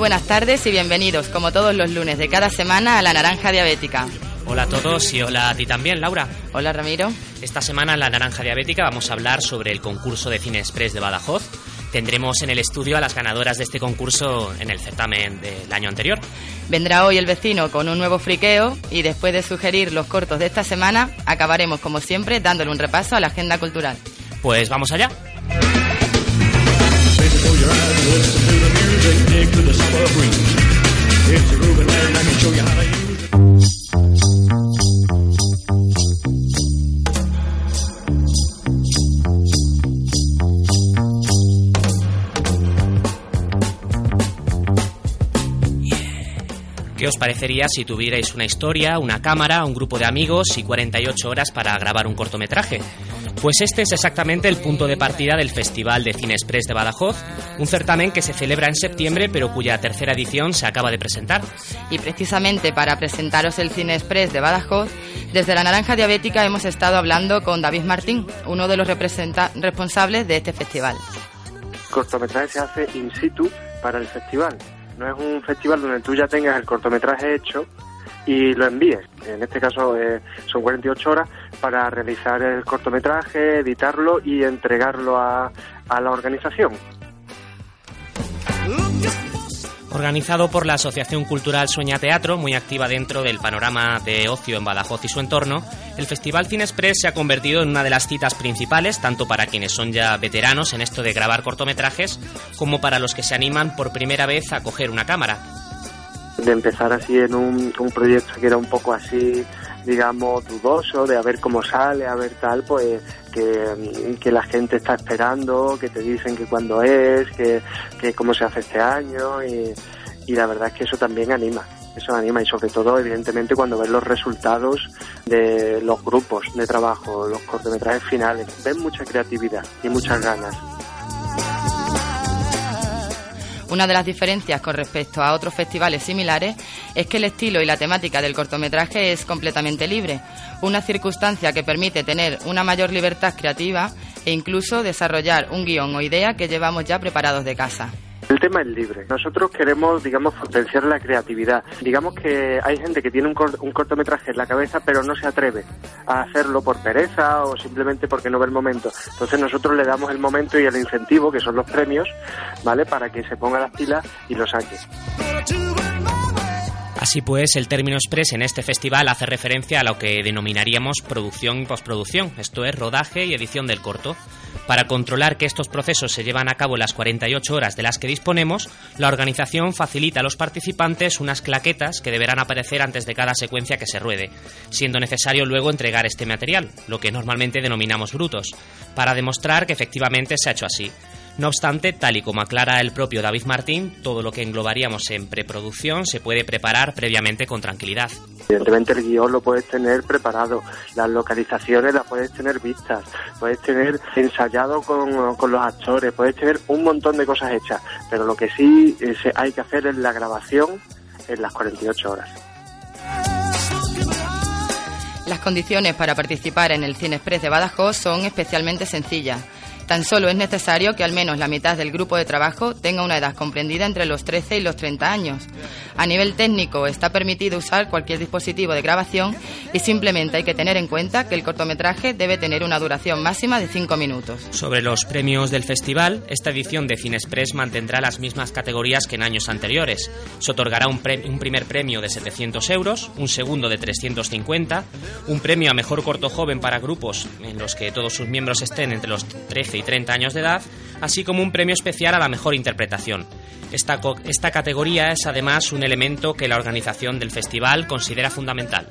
Buenas tardes y bienvenidos, como todos los lunes de cada semana, a La Naranja Diabética. Hola a todos y hola a ti también, Laura. Hola, Ramiro. Esta semana en La Naranja Diabética vamos a hablar sobre el concurso de Cine Express de Badajoz. Tendremos en el estudio a las ganadoras de este concurso en el certamen del año anterior. Vendrá hoy el vecino con un nuevo friqueo y después de sugerir los cortos de esta semana, acabaremos como siempre dándole un repaso a la agenda cultural. Pues vamos allá. ¿Qué os parecería si tuvierais una historia, una cámara, un grupo de amigos y 48 horas para grabar un cortometraje? Pues este es exactamente el punto de partida del Festival de Cine Express de Badajoz, un certamen que se celebra en septiembre pero cuya tercera edición se acaba de presentar. Y precisamente para presentaros el Cine Express de Badajoz, desde la Naranja Diabética hemos estado hablando con David Martín, uno de los responsables de este festival. El cortometraje se hace in situ para el festival. No es un festival donde tú ya tengas el cortometraje hecho y lo envíes. En este caso eh, son 48 horas para realizar el cortometraje, editarlo y entregarlo a, a la organización. Organizado por la Asociación Cultural Sueña Teatro, muy activa dentro del panorama de ocio en Badajoz y su entorno, el Festival Cine Express se ha convertido en una de las citas principales, tanto para quienes son ya veteranos en esto de grabar cortometrajes, como para los que se animan por primera vez a coger una cámara de empezar así en un, proyecto que era un poco así, digamos, dudoso, de a ver cómo sale, a ver tal, pues que, que la gente está esperando, que te dicen que cuándo es, que, que cómo se hace este año y, y la verdad es que eso también anima eso anima y sobre todo evidentemente cuando ves los resultados de los grupos de trabajo, los cortometrajes finales, ves mucha creatividad y muchas ganas. Una de las diferencias con respecto a otros festivales similares es que el estilo y la temática del cortometraje es completamente libre, una circunstancia que permite tener una mayor libertad creativa e incluso desarrollar un guion o idea que llevamos ya preparados de casa. El tema es libre. Nosotros queremos, digamos, potenciar la creatividad. Digamos que hay gente que tiene un, cortometraje en la cabeza, pero no se atreve a hacerlo por pereza o simplemente porque no ve el momento. Entonces nosotros le damos el momento y el incentivo, que son los premios, ¿vale? Para que se ponga las pilas y lo saque. Así pues, el término express en este festival hace referencia a lo que denominaríamos producción y postproducción, esto es rodaje y edición del corto. Para controlar que estos procesos se llevan a cabo en las 48 horas de las que disponemos, la organización facilita a los participantes unas claquetas que deberán aparecer antes de cada secuencia que se ruede, siendo necesario luego entregar este material, lo que normalmente denominamos brutos, para demostrar que efectivamente se ha hecho así. No obstante, tal y como aclara el propio David Martín, todo lo que englobaríamos en preproducción se puede preparar previamente con tranquilidad. Evidentemente el guion lo puedes tener preparado, las localizaciones las puedes tener vistas, puedes tener ensayado con, con los actores, puedes tener un montón de cosas hechas, pero lo que sí hay que hacer es la grabación en las 48 horas. Las condiciones para participar en el Cine Express de Badajoz son especialmente sencillas Tan solo es necesario que al menos la mitad del grupo de trabajo tenga una edad comprendida entre los 13 y los 30 años. A nivel técnico está permitido usar cualquier dispositivo de grabación y simplemente hay que tener en cuenta que el cortometraje debe tener una duración máxima de 5 minutos. Sobre los premios del festival, esta edición de Cinexpress mantendrá las mismas categorías que en años anteriores. Se otorgará un, un primer premio de 700 euros, un segundo de 350, un premio a mejor corto joven para grupos en los que todos sus miembros estén entre los 13 y 30 años de edad, así como un premio especial a la mejor interpretación. Esta, esta categoría es además un elemento que la organización del festival considera fundamental.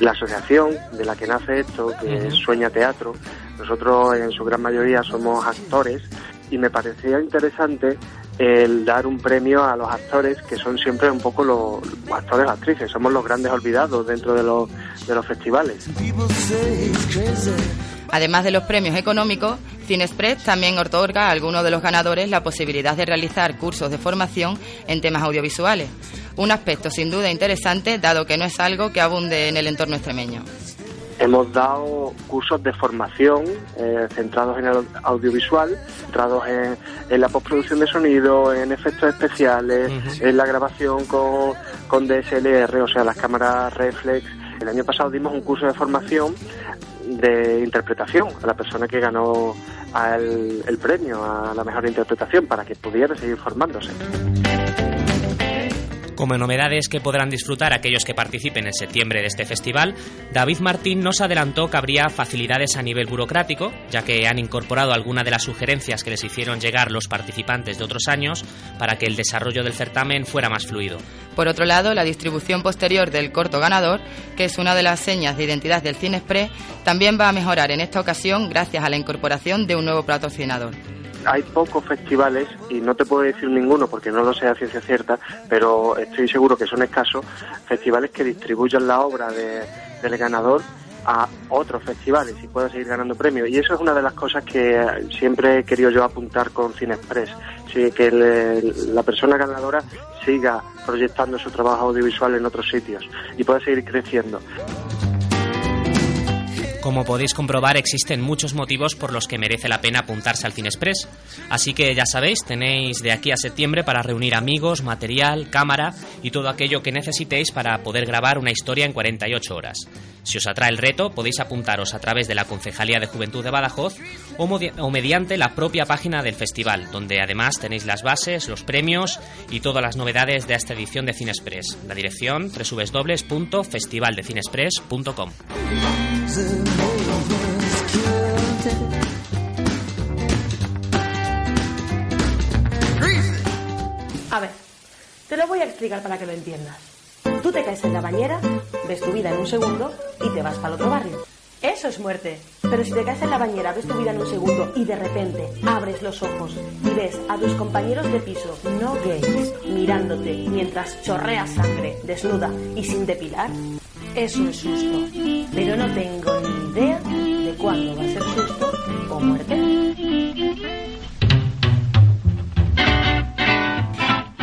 La asociación de la que nace esto, que es Sueña Teatro, nosotros en su gran mayoría somos actores y me parecía interesante el dar un premio a los actores que son siempre un poco los, actores actrices, somos los grandes olvidados dentro de los, de los festivales. Además de los premios económicos, Cinexpress también otorga a algunos de los ganadores la posibilidad de realizar cursos de formación en temas audiovisuales, un aspecto sin duda interesante dado que no es algo que abunde en el entorno extremeño. Hemos dado cursos de formación eh, centrados en el audiovisual, centrados en, la postproducción de sonido, en efectos especiales, en la grabación con, con DSLR, o sea, las cámaras reflex. El año pasado dimos un curso de formación de interpretación a la persona que ganó el premio a la mejor interpretación para que pudiera seguir formándose. Como novedades que podrán disfrutar aquellos que participen en septiembre de este festival, David Martín nos adelantó que habría facilidades a nivel burocrático, ya que han incorporado algunas de las sugerencias que les hicieron llegar los participantes de otros años para que el desarrollo del certamen fuera más fluido. Por otro lado, la distribución posterior del corto ganador, que es una de las señas de identidad del Cine Express, también va a mejorar en esta ocasión gracias a la incorporación de un nuevo patrocinador hay pocos festivales, y no te puedo decir ninguno porque no lo sé a ciencia cierta, pero estoy seguro que son escasos, festivales que distribuyan la obra del ganador a otros festivales y pueda seguir ganando premios. Y eso es una de las cosas que siempre he querido yo apuntar con Cinexpress, sí, que la persona ganadora siga proyectando su trabajo audiovisual en otros sitios y pueda seguir creciendo. Como podéis comprobar, existen muchos motivos por los que merece la pena apuntarse al Cinexpress. Así que ya sabéis, tenéis de aquí a septiembre para reunir amigos, material, cámara y todo aquello que necesitéis para poder grabar una historia en 48 horas. Si os atrae el reto, podéis apuntaros a través de la Concejalía de Juventud de Badajoz o, mediante la propia página del festival, donde además tenéis las bases, los premios y todas las novedades de esta edición de Cinexpress. La dirección www.festivaldecinexpress.com. A ver, te lo voy a explicar para que lo entiendas. Tú te caes en la bañera, ves tu vida en un segundo y te vas para el otro barrio. Eso es muerte. Pero si te caes en la bañera, ves tu vida en un segundo y de repente abres los ojos y ves a tus compañeros de piso no gays mirándote mientras chorreas sangre, desnuda y sin depilar, eso es susto. Pero no tengo ni idea de cuándo va a ser susto o muerte.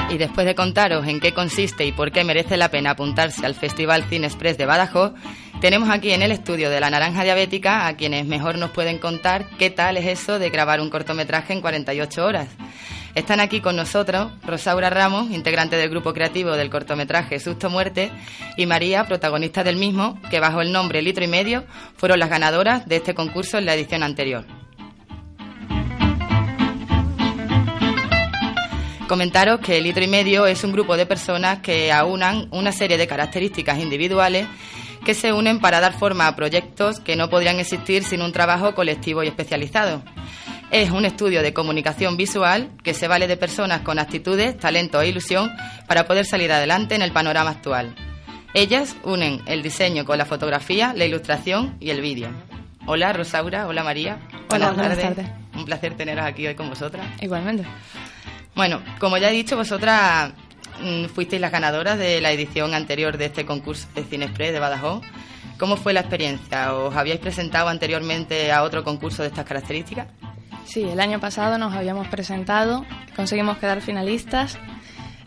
Y después de contaros en qué consiste y por qué merece la pena apuntarse al Festival Cine Express de Badajoz, tenemos aquí en el estudio de La Naranja Diabética a quienes mejor nos pueden contar qué tal es eso de grabar un cortometraje en 48 horas. Están aquí con nosotros Rosaura Ramos, integrante del grupo creativo del cortometraje Susto Muerte, y María, protagonista del mismo, que bajo el nombre Litro y Medio fueron las ganadoras de este concurso en la edición anterior. Comentaros que Litro y Medio es un grupo de personas que aunan una serie de características individuales que se unen para dar forma a proyectos que no podrían existir sin un trabajo colectivo y especializado. Es un estudio de comunicación visual que se vale de personas con actitudes, talento e ilusión para poder salir adelante en el panorama actual. Ellas unen el diseño con la fotografía, la ilustración y el vídeo. Hola Rosaura, hola María. Buenas, tardes. Un placer teneros aquí hoy con vosotras. Igualmente. Bueno, como ya he dicho, vosotras fuisteis las ganadoras de la edición anterior de este concurso de Cinexpress de Badajoz. ¿Cómo fue la experiencia? ¿Os habíais presentado anteriormente a otro concurso de estas características? Sí, el año pasado nos habíamos presentado, conseguimos quedar finalistas.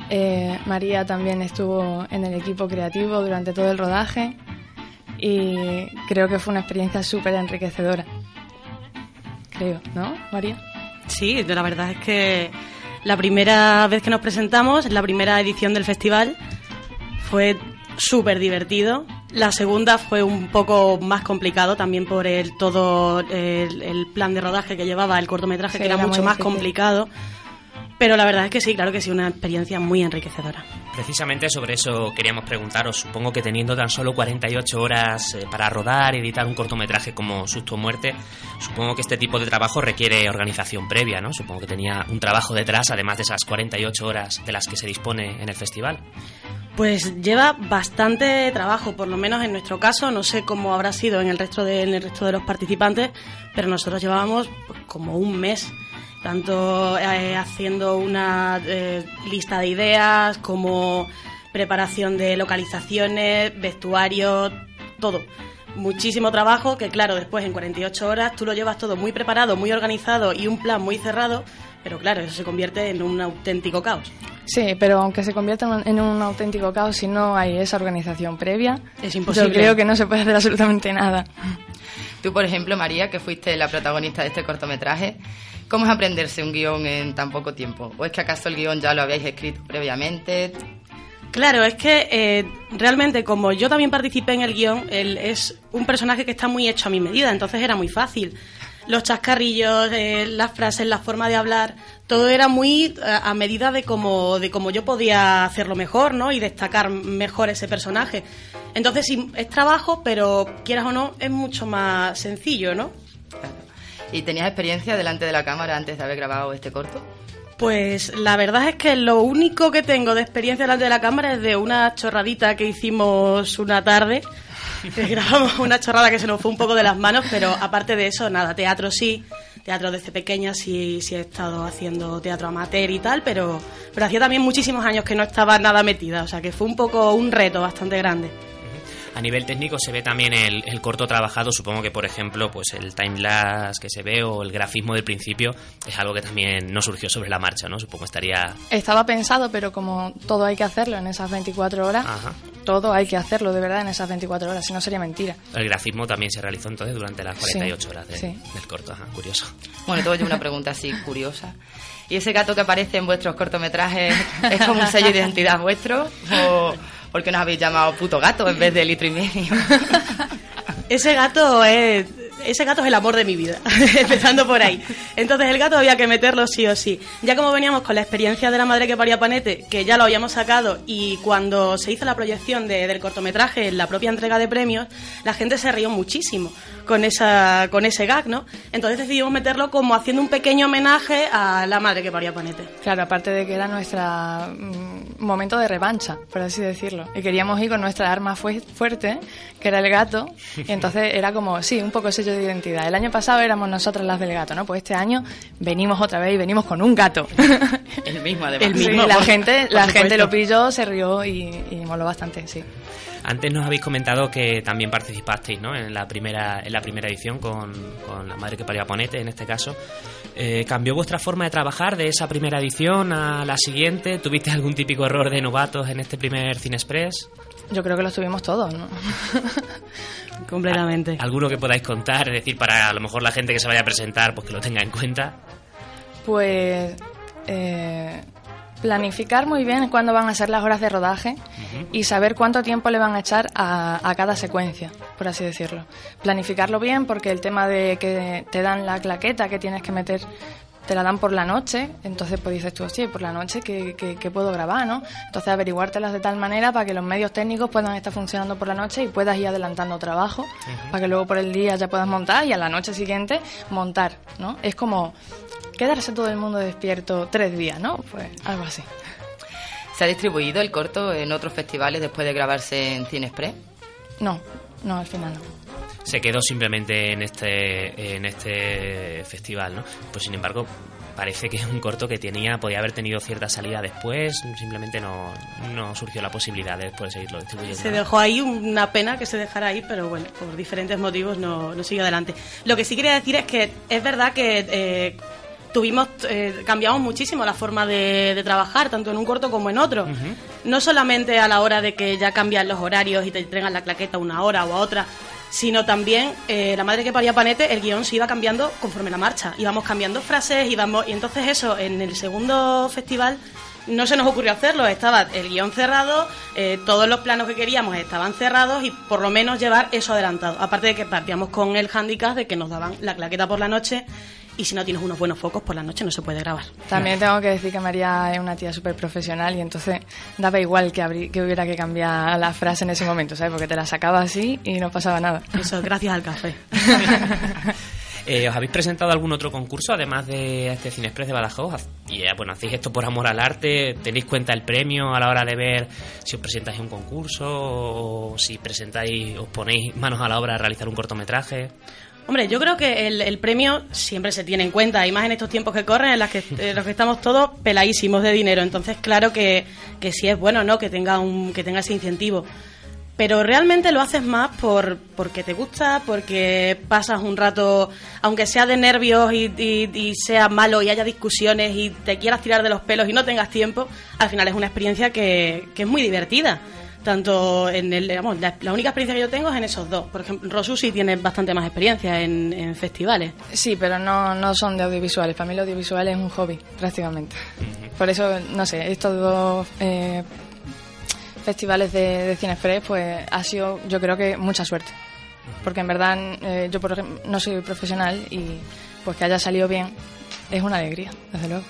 Eh, María también estuvo en el equipo creativo durante todo el rodaje y creo que fue una experiencia súper enriquecedora. creo, ¿no, María? Sí, la verdad es que la primera vez que nos presentamos, la primera edición del festival, fue súper divertido. La segunda fue un poco más complicado también por el todo el, plan de rodaje que llevaba el cortometraje, que era, mucho más complicado. Pero la verdad es que sí, claro que sí, una experiencia muy enriquecedora. Precisamente sobre eso queríamos preguntaros. Supongo que teniendo tan solo 48 horas eh, para rodar y editar un cortometraje como Susto o Muerte, supongo que este tipo de trabajo requiere organización previa, ¿no? Supongo que tenía un trabajo detrás, además de esas 48 horas de las que se dispone en el festival. Pues lleva bastante trabajo, por lo menos en nuestro caso, no sé cómo habrá sido en el resto de, el resto de los participantes, pero nosotros llevábamos pues, como un mes tanto eh, haciendo una eh, lista de ideas como preparación de localizaciones, vestuario, todo. Muchísimo trabajo que claro, después en 48 horas tú lo llevas todo muy preparado, muy organizado y un plan muy cerrado, pero claro, eso se convierte en un auténtico caos. Sí, pero aunque se convierta en un auténtico caos, si no hay esa organización previa, es imposible. Yo creo que no se puede hacer absolutamente nada. Tú, por ejemplo, María, que fuiste la protagonista de este cortometraje, ¿cómo es aprenderse un guion en tan poco tiempo? ¿O es que acaso el guion ya lo habíais escrito previamente? Claro, es que eh, realmente como yo también participé en el guion, él es un personaje que está muy hecho a mi medida, entonces era muy fácil los chascarrillos, eh, las frases, la forma de hablar, todo era muy eh, a, medida de cómo, de cómo yo podía hacerlo mejor, ¿no? Y destacar mejor ese personaje. Entonces sí, es trabajo, pero quieras o no, es mucho más sencillo, ¿no? ¿Y tenías experiencia delante de la cámara antes de haber grabado este corto? Pues la verdad es que lo único que tengo de experiencia delante de la cámara es de una chorradita que hicimos una tarde que grabamos una chorrada que se nos fue un poco de las manos, pero aparte de eso, nada, teatro sí, teatro desde pequeña sí, sí he estado haciendo teatro amateur y tal, pero, pero hacía también muchísimos años que no estaba nada metida, o sea que fue un poco un reto bastante grande. A nivel técnico se ve también el, corto trabajado, supongo que por ejemplo pues el timelapse que se ve o el grafismo del principio es algo que también no surgió sobre la marcha, ¿no? Supongo estaría... Estaba pensado, pero como todo hay que hacerlo en esas 24 horas, todo hay que hacerlo de verdad en esas 24 horas, si no sería mentira. El grafismo también se realizó entonces durante las 48 horas del corto, Ajá, curioso. Bueno, tengo yo una pregunta así curiosa. ¿Y ese gato que aparece en vuestros cortometrajes es como un sello de identidad vuestro? ¿O, porque nos habéis llamado puto gato en vez de litro y medio. Ese gato es ese gato es el amor de mi vida, empezando por ahí. Entonces el gato había que meterlo sí o sí. Ya como veníamos con la experiencia de la madre que paría Panete, que ya lo habíamos sacado, y cuando se hizo la proyección del cortometraje en la propia entrega de premios, la gente se rió muchísimo con, esa, con ese gag, ¿no? Entonces decidimos meterlo como haciendo un pequeño homenaje a la madre que paría Panete. Claro, aparte de que era nuestro mm, momento de revancha, por así decirlo. Y queríamos ir con nuestra arma fuerte, que era el gato, y entonces era como, sí, un poco sello de identidad. El año pasado éramos nosotras las del gato, ¿no? Pues este año venimos otra vez y venimos con un gato. El mismo, además. El mismo, la gente, la gente lo pilló, se rió y, y moló bastante, sí. Antes nos habéis comentado que también participasteis ¿no? en, la primera, en la primera edición con, con La Madre que parió a Ponete, en este caso. Eh, ¿Cambió vuestra forma de trabajar de esa primera edición a la siguiente? ¿Tuviste algún típico error de novatos en este primer Cine Express? Yo creo que los tuvimos todos, ¿no? Completamente. ¿Alguno que podáis contar? Es decir, para a lo mejor la gente que se vaya a presentar, pues que lo tenga en cuenta. Pues eh, planificar muy bien cuándo van a ser las horas de rodaje y saber cuánto tiempo le van a echar a, cada secuencia, por así decirlo. Planificarlo bien porque el tema de que te dan la claqueta que tienes que meter te la dan por la noche, entonces pues dices tú, sí, por la noche que, puedo grabar, ¿no? Entonces averiguártelas de tal manera para que los medios técnicos puedan estar funcionando por la noche y puedas ir adelantando trabajo, para que luego por el día ya puedas montar y a la noche siguiente montar, ¿no? Es como quedarse todo el mundo despierto tres días, ¿no? Pues algo así. ¿Se ha distribuido el corto en otros festivales después de grabarse en Cine Express? No, no, al final no. Se quedó simplemente en este, en este festival, ¿no? Pues sin embargo, parece que es un corto que tenía, podía haber tenido cierta salida después, simplemente no, no surgió la posibilidad de después seguirlo distribuyendo. Se dejó ahí una pena que se dejara ahí, pero bueno, por diferentes motivos no, no siguió adelante. Lo que sí quería decir es que es verdad que eh, tuvimos eh, cambiamos muchísimo la forma de, trabajar tanto en un corto como en otro no solamente a la hora de que ya cambian los horarios y te entregan la claqueta una hora o a otra sino también eh, la madre que paría Panete, el guion se iba cambiando conforme la marcha. Íbamos cambiando frases, íbamos, y entonces eso, en el segundo festival no se nos ocurrió hacerlo, estaba el guion cerrado, eh, todos los planos que queríamos estaban cerrados y por lo menos llevar eso adelantado. Aparte de que partíamos con el handicap de que nos daban la claqueta por la noche y si no tienes unos buenos focos por la noche no se puede grabar. También tengo que decir que María es una tía súper profesional y entonces daba igual que, que hubiera que cambiar la frase en ese momento, ¿sabes? Porque te la sacaba así y no pasaba nada. Eso, gracias al café. Eh, ¿Os habéis presentado algún otro concurso además de este Cine Express de Badajoz? Y eh, bueno, hacéis esto por amor al arte, tenéis cuenta el premio a la hora de ver si os presentáis un concurso o si presentáis, os ponéis manos a la obra a realizar un cortometraje. Hombre, yo creo que el, premio siempre se tiene en cuenta, y más en estos tiempos que corren, en los que, los que estamos todos peladísimos de dinero. Entonces, claro que, que sí es bueno, ¿no? Que tenga, un, que tenga ese incentivo. Pero realmente lo haces más por porque te gusta, porque pasas un rato, aunque sea de nervios y, y sea malo y haya discusiones y te quieras tirar de los pelos y no tengas tiempo, al final es una experiencia que, que es muy divertida tanto en el, digamos, la, única experiencia que yo tengo es en esos dos. Por ejemplo, Rosu sí tiene bastante más experiencia en, festivales. Sí, pero no, no son de audiovisuales. Para mí lo audiovisual es un hobby, prácticamente. Por eso, no sé, estos dos eh, festivales de, de Cine Express, pues ha sido, yo creo que mucha suerte. Porque en verdad eh, yo, por ejemplo, no soy profesional y pues que haya salido bien es una alegría, desde luego.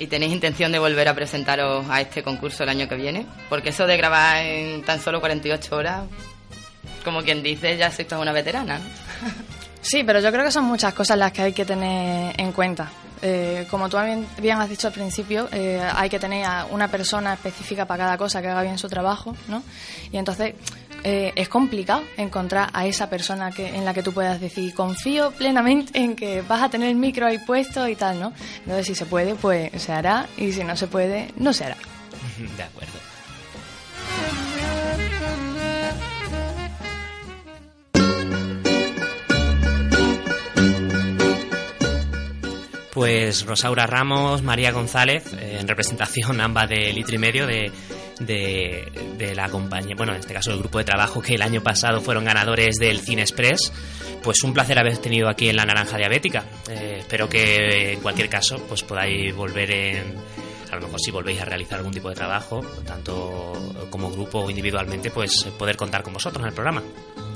¿Y tenéis intención de volver a presentaros a este concurso el año que viene? Porque eso de grabar en tan solo 48 horas, como quien dice, ya sois toda una veterana. Sí, pero yo creo que son muchas cosas las que hay que tener en cuenta. Eh, como tú bien, has dicho al principio, eh, hay que tener a una persona específica para cada cosa que haga bien su trabajo, ¿no? Y entonces eh, es complicado encontrar a esa persona que, en la que tú puedas decir, confío plenamente en que vas a tener el micro ahí puesto y tal, ¿no? Entonces, si se puede, pues se hará, y si no se puede, no se hará. De acuerdo. Pues Rosaura Ramos, María González, eh, en representación ambas de litro y medio de, de, la compañía, bueno, en este caso el grupo de trabajo que el año pasado fueron ganadores del Cine Express. Pues un placer haber tenido aquí en la Naranja Diabética. Eh, espero que en cualquier caso pues podáis volver en a lo mejor si volvéis a realizar algún tipo de trabajo, tanto como grupo o individualmente, pues poder contar con vosotros en el programa.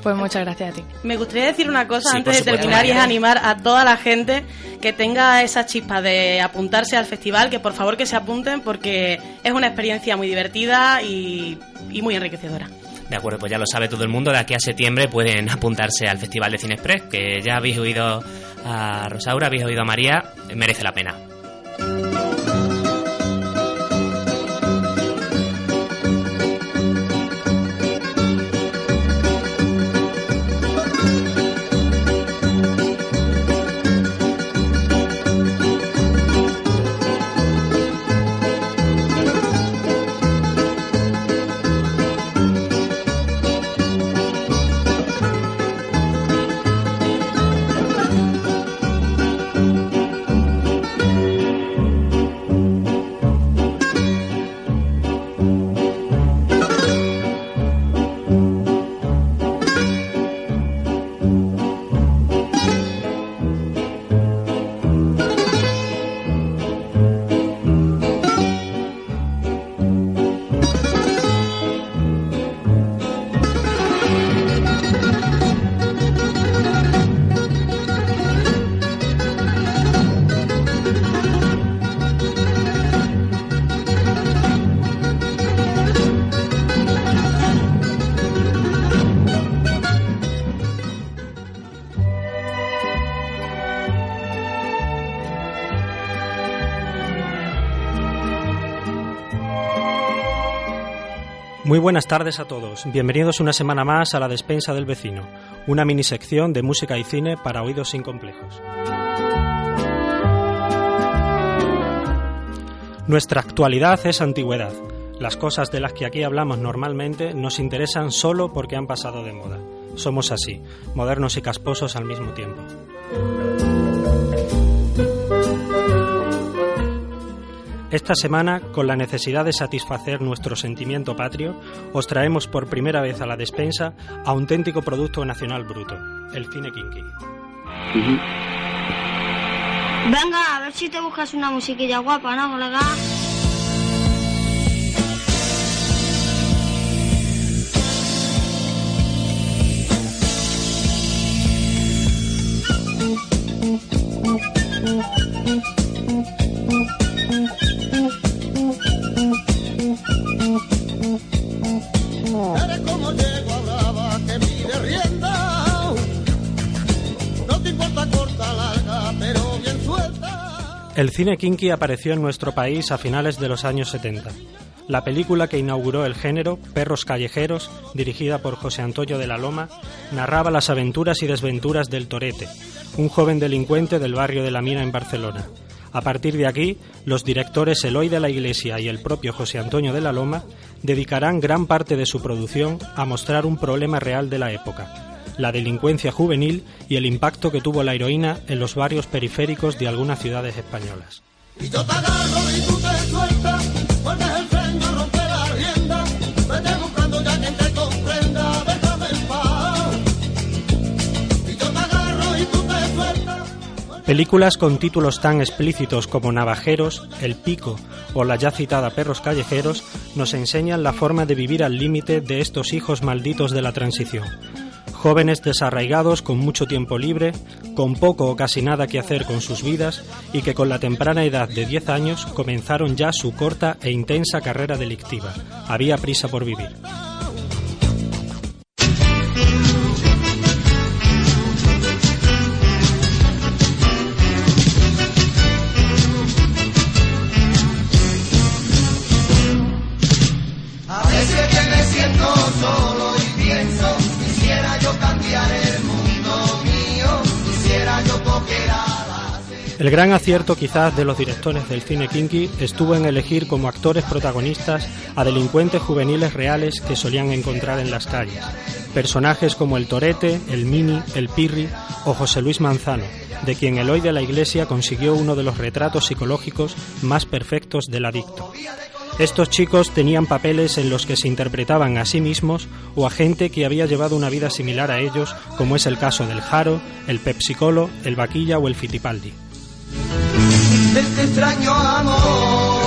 Pues muchas gracias a ti. Me gustaría decir una cosa antes de terminar y es animar a toda la gente que tenga esa chispa de apuntarse al festival, que por favor que se apunten porque es una experiencia muy divertida y, y muy enriquecedora. De acuerdo, pues ya lo sabe todo el mundo. De aquí a septiembre pueden apuntarse al Festival de Cine Express, que ya habéis oído a Rosaura, habéis oído a María, merece la pena. Buenas tardes a todos. Bienvenidos una semana más a La Despensa del Vecino, una mini sección de música y cine para oídos sin complejos. Nuestra actualidad es antigüedad. Las cosas de las que aquí hablamos normalmente nos interesan solo porque han pasado de moda. Somos así, modernos y casposos al mismo tiempo. Esta semana, con la necesidad de satisfacer nuestro sentimiento patrio, os traemos por primera vez a la despensa auténtico producto nacional bruto, el cine kinky. Venga, a ver si te buscas una musiquilla guapa, ¿no, colega? El cine kinky apareció en nuestro país a finales de los años 70. La película que inauguró el género, Perros Callejeros, dirigida por José Antonio de la Loma, narraba las aventuras y desventuras del Torete, un joven delincuente del barrio de la Mina en Barcelona. A partir de aquí, los directores Eloy de la Iglesia y el propio José Antonio de la Loma dedicarán gran parte de su producción a mostrar un problema real de la época, la delincuencia juvenil y el impacto que tuvo la heroína en los barrios periféricos de algunas ciudades españolas. Películas con títulos tan explícitos como Navajeros, El Pico o la ya citada Perros Callejeros nos enseñan la forma de vivir al límite de estos hijos malditos de la transición, jóvenes desarraigados con mucho tiempo libre, con poco o casi nada que hacer con sus vidas y que con la temprana edad de 10 años comenzaron ya su corta e intensa carrera delictiva. Había prisa por vivir. El gran acierto quizás de los directores del cine kinky estuvo en elegir como actores protagonistas a delincuentes juveniles reales que solían encontrar en las calles. Personajes como el Torete, el Mini, el Pirri o José Luis Manzano, de quien Eloy de la Iglesia consiguió uno de los retratos psicológicos más perfectos del adicto. Estos chicos tenían papeles en los que se interpretaban a sí mismos o a gente que había llevado una vida similar a ellos, como es el caso del Jaro, el Pepsicolo, el Vaquilla o el Fitipaldi este extraño amor.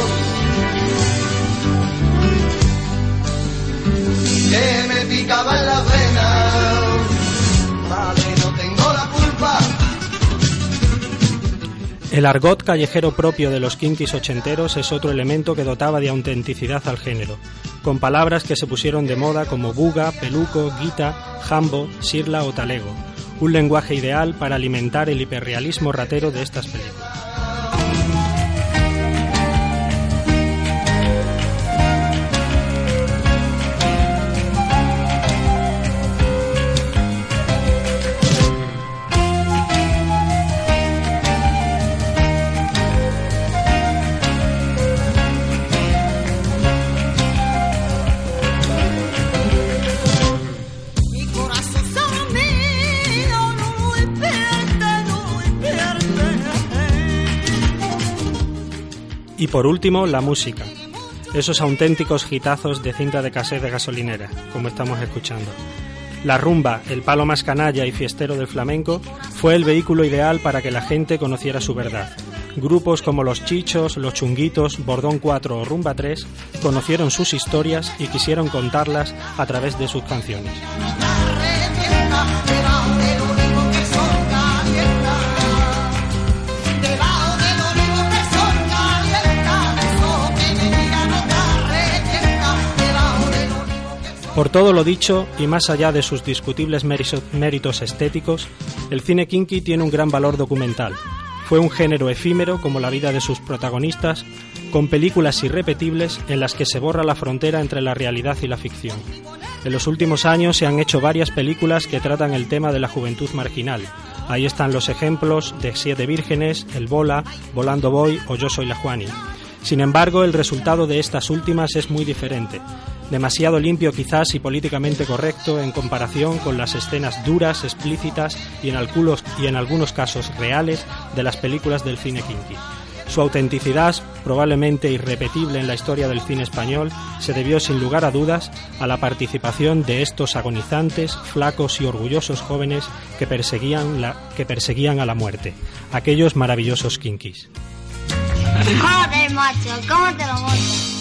Que me picaba en la. El argot callejero propio de los kinkis ochenteros es otro elemento que dotaba de autenticidad al género, con palabras que se pusieron de moda como buga, peluco, guita, jambo, sirla o talego, un lenguaje ideal para alimentar el hiperrealismo ratero de estas películas. Por último, la música. Esos auténticos gitazos de cinta de cassette de gasolinera, como estamos escuchando. La rumba, el palo más canalla y fiestero del flamenco, fue el vehículo ideal para que la gente conociera su verdad. Grupos como Los Chichos, Los Chunguitos, Bordón 4 o Rumba 3 conocieron sus historias y quisieron contarlas a través de sus canciones. Por todo lo dicho, y más allá de sus discutibles méritos estéticos, el cine kinky tiene un gran valor documental. Fue un género efímero como la vida de sus protagonistas, con películas irrepetibles en las que se borra la frontera entre la realidad y la ficción. En los últimos años se han hecho varias películas que tratan el tema de la juventud marginal. Ahí están los ejemplos de Siete Vírgenes, El Bola, Volando Boy o Yo Soy la Juani. Sin embargo, el resultado de estas últimas es muy diferente demasiado limpio quizás y políticamente correcto en comparación con las escenas duras, explícitas y en algunos, casos reales de las películas del cine kinky. Su autenticidad, probablemente irrepetible en la historia del cine español, se debió sin lugar a dudas a la participación de estos agonizantes, flacos y orgullosos jóvenes que perseguían, la, que perseguían a la muerte, aquellos maravillosos kinkis. Joder, macho, ¿cómo te lo monto?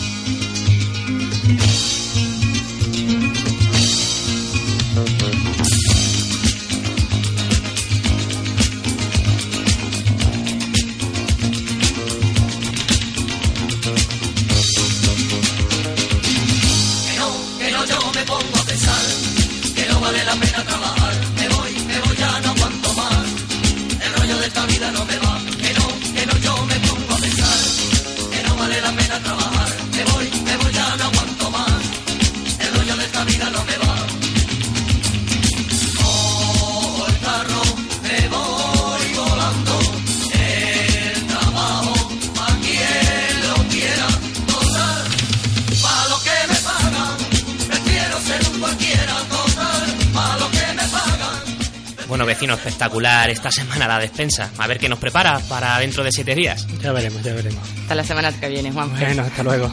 Esta semana la despensa. A ver qué nos prepara para dentro de siete días. Ya veremos, ya veremos. Hasta la semana que viene, Juan. Bueno, hasta luego.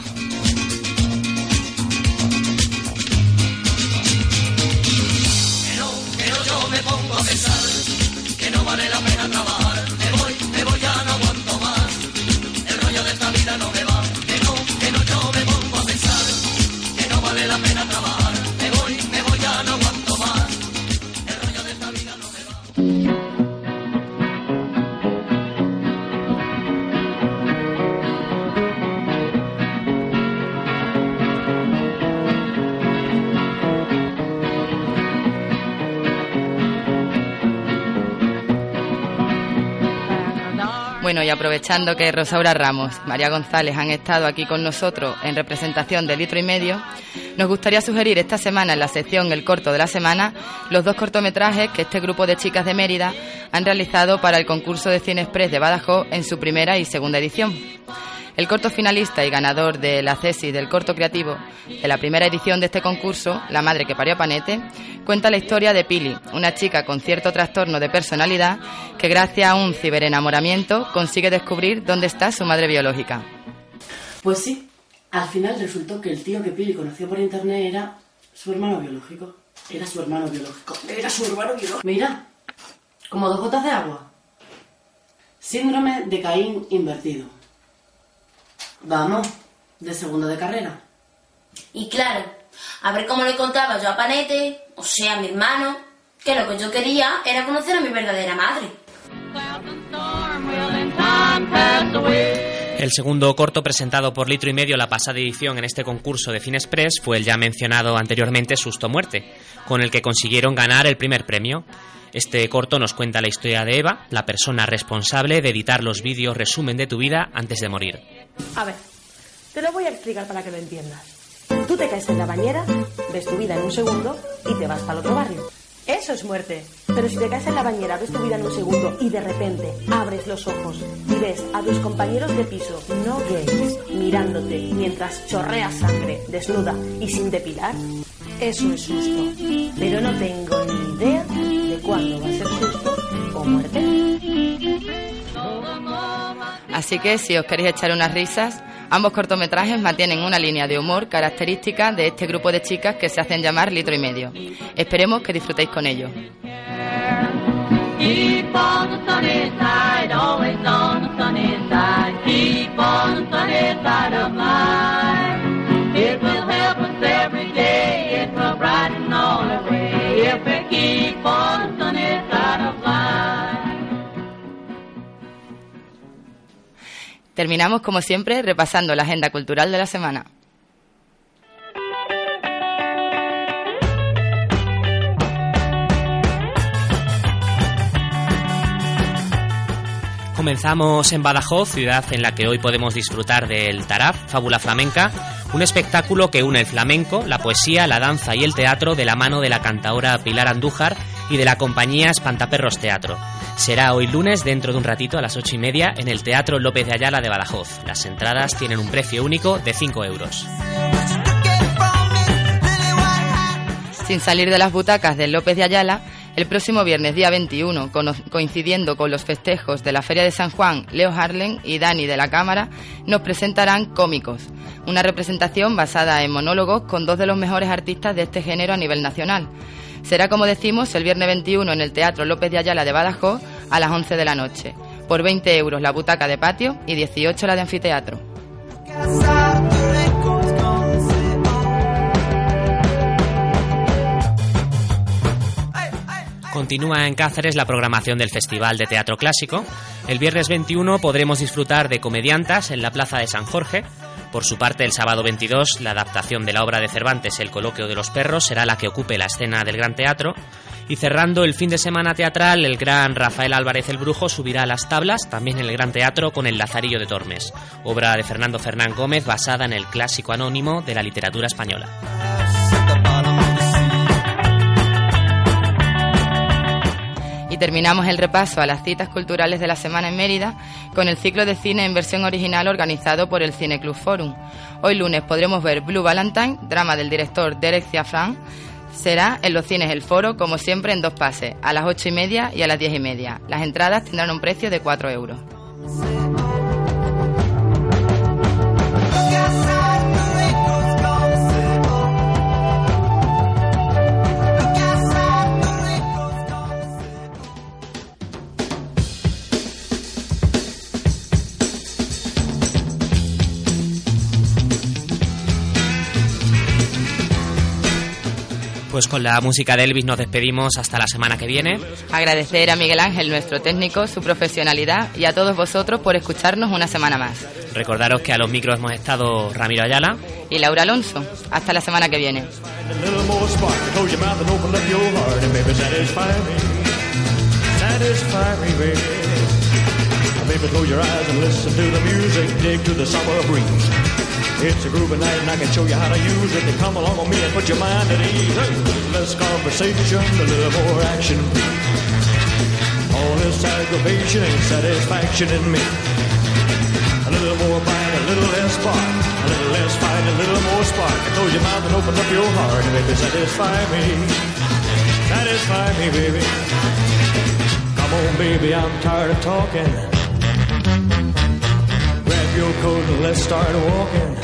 Aprovechando que Rosaura Ramos, María González han estado aquí con nosotros en representación de Litro y Medio, nos gustaría sugerir esta semana en la sección El Corto de la Semana los dos cortometrajes que este grupo de chicas de Mérida han realizado para el concurso de Cine Express de Badajoz en su primera y segunda edición. El corto finalista y ganador de la CESI del corto creativo de la primera edición de este concurso, La madre que parió a Panete, cuenta la historia de Pili, una chica con cierto trastorno de personalidad que gracias a un ciberenamoramiento consigue descubrir dónde está su madre biológica. Pues sí, al final resultó que el tío que Pili conoció por internet era su hermano biológico. Era su hermano biológico. Era su hermano biológico. Mira, como dos gotas de agua. Síndrome de Caín invertido. Vamos, de segundo de carrera. Y claro, a ver cómo le contaba yo a Panete, o sea, a mi hermano, que lo que yo quería era conocer a mi verdadera madre. El segundo corto presentado por Litro y Medio la pasada edición en este concurso de Cine Express fue el ya mencionado anteriormente Susto Muerte, con el que consiguieron ganar el primer premio. Este corto nos cuenta la historia de Eva, la persona responsable de editar los vídeos resumen de tu vida antes de morir. A ver, te lo voy a explicar para que lo entiendas. Tú te caes en la bañera, ves tu vida en un segundo y te vas para el otro barrio. Eso es muerte. Pero si te caes en la bañera, ves tu vida en un segundo y de repente abres los ojos y ves a tus compañeros de piso, no gays, mirándote mientras chorreas sangre, desnuda y sin depilar, eso es susto. Pero no tengo ni idea de cuándo va a ser Así que si os queréis echar unas risas, ambos cortometrajes mantienen una línea de humor característica de este grupo de chicas que se hacen llamar litro y medio. Esperemos que disfrutéis con ello. Keep on the sunny side, always on the sunny side. Keep on the sunny side of life. Terminamos, como siempre, repasando la agenda cultural de la semana. Comenzamos en Badajoz, ciudad en la que hoy podemos disfrutar del Taraf, Fábula Flamenca, un espectáculo que une el flamenco, la poesía, la danza y el teatro de la mano de la cantaora Pilar Andújar y de la compañía Espantaperros Teatro. Será hoy lunes, dentro de un ratito, a las ocho y media, en el Teatro López de Ayala de Badajoz. Las entradas tienen un precio único de 5 euros. Sin salir de las butacas del López de Ayala, El próximo viernes, día 21, coincidiendo con los festejos de la Feria de San Juan, Leo Harlen y Dani de la Cámara nos presentarán Cómicos, una representación basada en monólogos con dos de los mejores artistas de este género a nivel nacional. Será, como decimos, el viernes 21 en el Teatro López de Ayala de Badajoz a las 11 de la noche. Por 20 euros la butaca de patio y 18 la de anfiteatro. Continúa en Cáceres la programación del Festival de Teatro Clásico. El viernes 21 podremos disfrutar de comediantas en la Plaza de San Jorge. Por su parte, el sábado 22, la adaptación de la obra de Cervantes, El coloquio de los perros, será la que ocupe la escena del Gran Teatro. Y cerrando el fin de semana teatral, el gran Rafael Álvarez el Brujo subirá a las tablas, también en el Gran Teatro, con El Lazarillo de Tormes, obra de Fernando Fernán Gómez basada en el clásico anónimo de la literatura española. Terminamos el repaso a las citas culturales de la semana en Mérida con el ciclo de cine en versión original organizado por el Cine Club Forum. Hoy lunes podremos ver Blue Valentine, drama del director Derek Ciafran. Será en los cines El Foro, como siempre, en dos pases, a las ocho y media y a las diez y media. Las entradas tendrán un precio de cuatro euros. Pues con la música de Elvis nos despedimos hasta la semana que viene. Agradecer a Miguel Ángel, nuestro técnico, su profesionalidad y a todos vosotros por escucharnos una semana más. Recordaros que a los micros hemos estado Ramiro Ayala y Laura Alonso. Hasta la semana que viene. It's a groovy night and I can show you how to use it. To come along with me and put your mind at ease. Less conversation, a little more action. All this aggravation and satisfaction in me. A little more bite, a little less spark. A little less fight, a little more spark. Close your mouth and open up your heart and baby satisfy me. Satisfy me, baby. Come on, baby, I'm tired of talking. Grab your coat and let's start walking.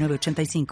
906985.